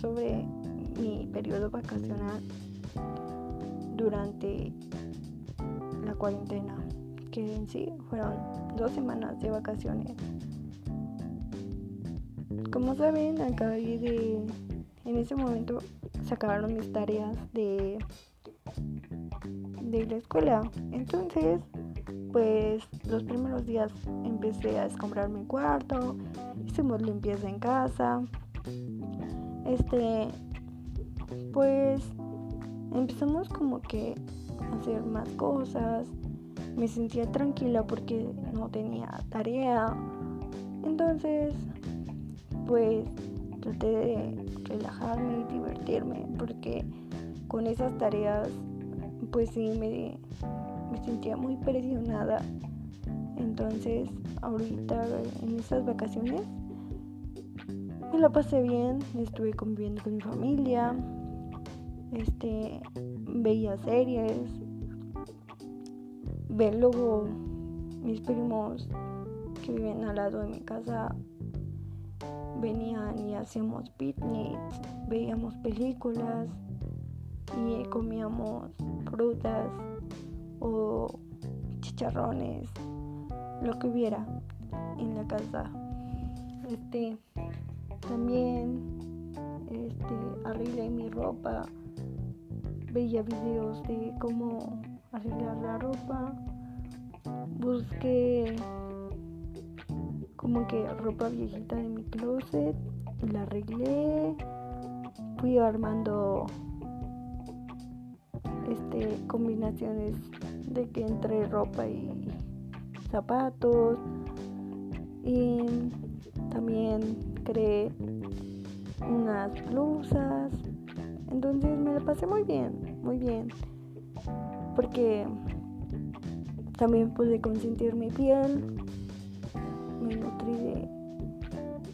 sobre mi periodo vacacional durante la cuarentena, que en sí fueron dos semanas de vacaciones. Como saben, acabé de, en ese momento sacaron mis tareas de, de la escuela. Entonces, pues los primeros días empecé a escombrar mi cuarto, hicimos limpieza en casa. Este, pues empezamos como que a hacer más cosas. Me sentía tranquila porque no tenía tarea. Entonces, pues traté de relajarme y divertirme porque con esas tareas pues sí me, me sentía muy presionada. Entonces, ahorita en estas vacaciones me la pasé bien, estuve conviviendo con mi familia, este, veía series, ve luego mis primos que viven al lado de mi casa venían y hacíamos picnics, veíamos películas y comíamos frutas o chicharrones, lo que hubiera en la casa. Este también este arreglé mi ropa, veía videos de cómo arreglar la ropa, busqué como que ropa viejita de mi closet y la arreglé, fui armando este combinaciones de que entre ropa y zapatos y también creé unas blusas. Entonces me la pasé muy bien muy bien. Porque también pude consentir mi piel. Me nutrí de,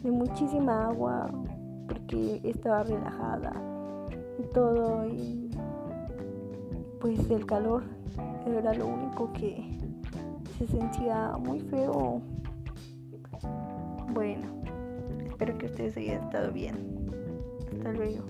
de muchísima agua porque estaba relajada y todo y pues el calor era lo único que se sentía muy feo. Bueno, espero que ustedes hayan estado bien. Hasta luego.